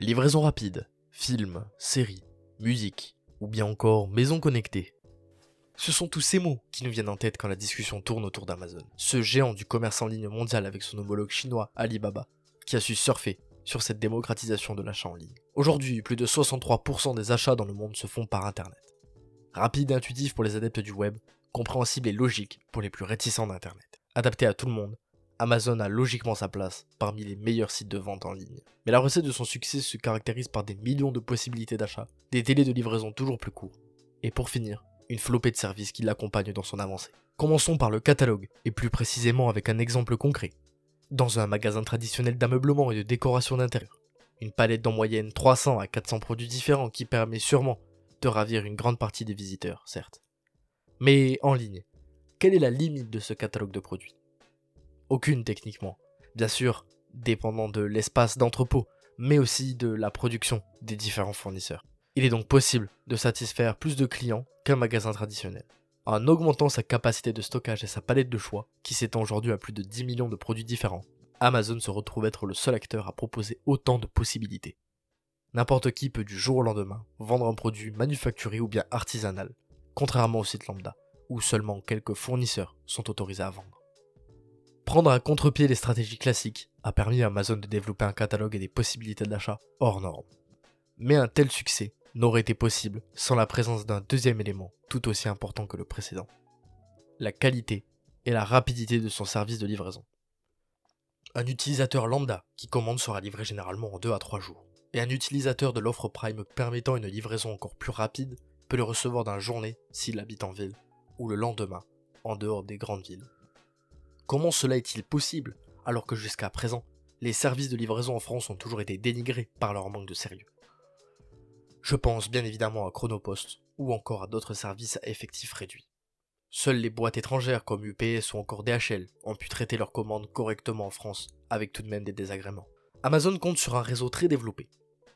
Livraison rapide, films, séries, musique, ou bien encore maison connectée. Ce sont tous ces mots qui nous viennent en tête quand la discussion tourne autour d'Amazon, ce géant du commerce en ligne mondial avec son homologue chinois Alibaba, qui a su surfer sur cette démocratisation de l'achat en ligne. Aujourd'hui, plus de 63% des achats dans le monde se font par Internet. Rapide et intuitif pour les adeptes du web, compréhensible et logique pour les plus réticents d'Internet. Adapté à tout le monde, Amazon a logiquement sa place parmi les meilleurs sites de vente en ligne. Mais la recette de son succès se caractérise par des millions de possibilités d'achat, des délais de livraison toujours plus courts, et pour finir, une flopée de services qui l'accompagnent dans son avancée. Commençons par le catalogue, et plus précisément avec un exemple concret. Dans un magasin traditionnel d'ameublement et de décoration d'intérieur, une palette d'en moyenne 300 à 400 produits différents qui permet sûrement de ravir une grande partie des visiteurs, certes. Mais en ligne, quelle est la limite de ce catalogue de produits? Aucune techniquement. Bien sûr, dépendant de l'espace d'entrepôt, mais aussi de la production des différents fournisseurs. Il est donc possible de satisfaire plus de clients qu'un magasin traditionnel. En augmentant sa capacité de stockage et sa palette de choix, qui s'étend aujourd'hui à plus de 10 millions de produits différents, Amazon se retrouve être le seul acteur à proposer autant de possibilités. N'importe qui peut du jour au lendemain vendre un produit manufacturé ou bien artisanal, contrairement au site lambda, où seulement quelques fournisseurs sont autorisés à vendre. Prendre à contre-pied les stratégies classiques a permis à Amazon de développer un catalogue et des possibilités d'achat hors normes. Mais un tel succès n'aurait été possible sans la présence d'un deuxième élément tout aussi important que le précédent. La qualité et la rapidité de son service de livraison. Un utilisateur lambda qui commande sera livré généralement en 2 à 3 jours, et un utilisateur de l'offre Prime permettant une livraison encore plus rapide peut le recevoir dans la journée s'il habite en ville, ou le lendemain, en dehors des grandes villes. Comment cela est-il possible alors que jusqu'à présent, les services de livraison en France ont toujours été dénigrés par leur manque de sérieux? Je pense bien évidemment à Chronopost ou encore à d'autres services à effectifs réduits. Seules les boîtes étrangères comme UPS ou encore DHL ont pu traiter leurs commandes correctement en France, avec tout de même des désagréments. Amazon compte sur un réseau très développé.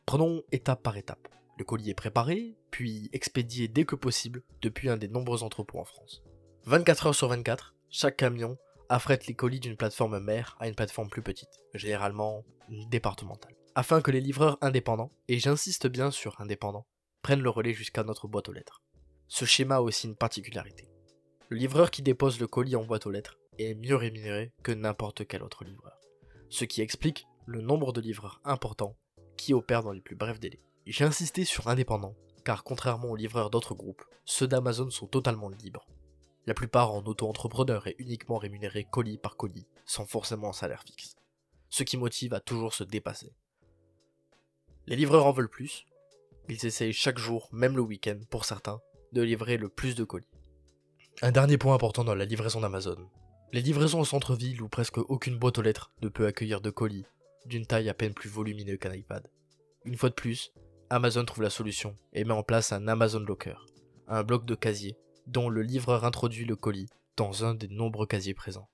Prenons étape par étape. Le colis est préparé, puis expédié dès que possible depuis un des nombreux entrepôts en France. 24 heures sur 24, chaque camion affrète les colis d'une plateforme mère à une plateforme plus petite, généralement départementale, afin que les livreurs indépendants, et j'insiste bien sur indépendants, prennent le relais jusqu'à notre boîte aux lettres. Ce schéma a aussi une particularité. Le livreur qui dépose le colis en boîte aux lettres est mieux rémunéré que n'importe quel autre livreur, ce qui explique le nombre de livreurs importants qui opèrent dans les plus brefs délais. J'ai insisté sur indépendant, car contrairement aux livreurs d'autres groupes, ceux d'Amazon sont totalement libres. La plupart en auto-entrepreneur et uniquement rémunérés colis par colis, sans forcément un salaire fixe. Ce qui motive à toujours se dépasser. Les livreurs en veulent plus. Ils essayent chaque jour, même le week-end pour certains, de livrer le plus de colis. Un dernier point important dans la livraison d'Amazon. Les livraisons au centre-ville où presque aucune boîte aux lettres ne peut accueillir de colis, d'une taille à peine plus volumineux qu'un iPad. Une fois de plus, Amazon trouve la solution et met en place un Amazon Locker, un bloc de casier dont le livreur introduit le colis dans un des nombreux casiers présents.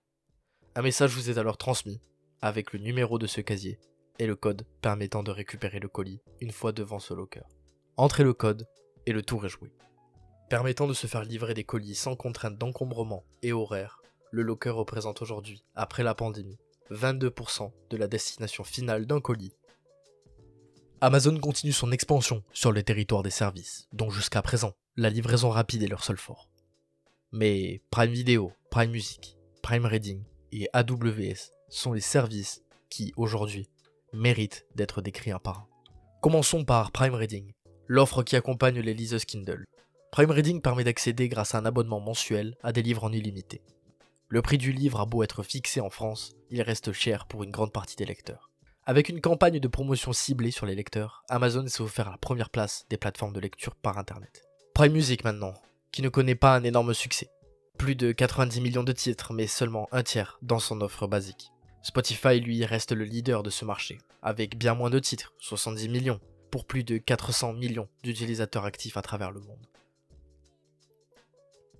Un message vous est alors transmis avec le numéro de ce casier et le code permettant de récupérer le colis une fois devant ce locker. Entrez le code et le tour est joué. Permettant de se faire livrer des colis sans contrainte d'encombrement et horaire, le locker représente aujourd'hui, après la pandémie, 22% de la destination finale d'un colis Amazon continue son expansion sur le territoire des services, dont jusqu'à présent, la livraison rapide est leur seul fort. Mais Prime Video, Prime Music, Prime Reading et AWS sont les services qui, aujourd'hui, méritent d'être décrits un par un. Commençons par Prime Reading, l'offre qui accompagne les liseuses Kindle. Prime Reading permet d'accéder grâce à un abonnement mensuel à des livres en illimité. Le prix du livre a beau être fixé en France, il reste cher pour une grande partie des lecteurs. Avec une campagne de promotion ciblée sur les lecteurs, Amazon s'est offert la première place des plateformes de lecture par Internet. Prime Music maintenant, qui ne connaît pas un énorme succès. Plus de 90 millions de titres, mais seulement un tiers dans son offre basique. Spotify, lui, reste le leader de ce marché, avec bien moins de titres, 70 millions, pour plus de 400 millions d'utilisateurs actifs à travers le monde.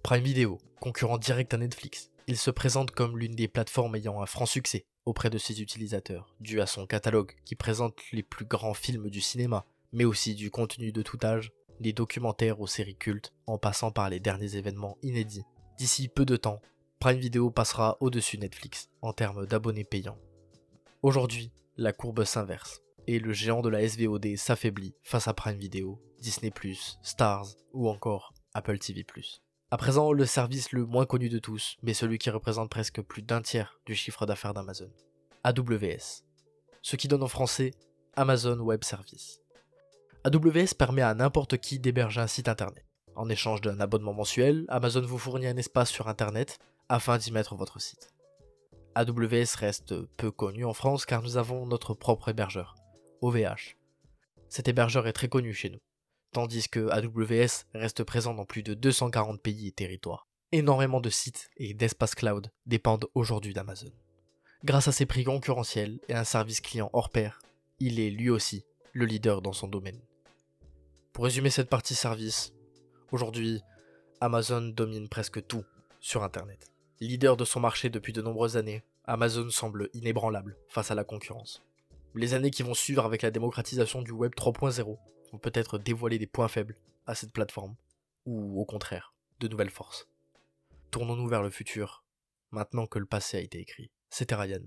Prime Video, concurrent direct à Netflix, il se présente comme l'une des plateformes ayant un franc succès, auprès de ses utilisateurs, dû à son catalogue qui présente les plus grands films du cinéma, mais aussi du contenu de tout âge, des documentaires aux séries cultes, en passant par les derniers événements inédits. D'ici peu de temps, Prime Video passera au-dessus Netflix en termes d'abonnés payants. Aujourd'hui, la courbe s'inverse, et le géant de la SVOD s'affaiblit face à Prime Video, Disney+, Stars ou encore Apple TV+. À présent, le service le moins connu de tous, mais celui qui représente presque plus d'un tiers du chiffre d'affaires d'Amazon. AWS. Ce qui donne en français Amazon Web Service. AWS permet à n'importe qui d'héberger un site internet. En échange d'un abonnement mensuel, Amazon vous fournit un espace sur internet afin d'y mettre votre site. AWS reste peu connu en France car nous avons notre propre hébergeur, OVH. Cet hébergeur est très connu chez nous, tandis que AWS reste présent dans plus de 240 pays et territoires. Énormément de sites et d'espaces cloud dépendent aujourd'hui d'Amazon. Grâce à ses prix concurrentiels et un service client hors pair, il est lui aussi le leader dans son domaine. Pour résumer cette partie service, aujourd'hui, Amazon domine presque tout sur Internet. Leader de son marché depuis de nombreuses années, Amazon semble inébranlable face à la concurrence. Les années qui vont suivre avec la démocratisation du Web 3.0 peut-être dévoiler des points faibles à cette plateforme, ou au contraire, de nouvelles forces. Tournons-nous vers le futur, maintenant que le passé a été écrit. C'était Ryan.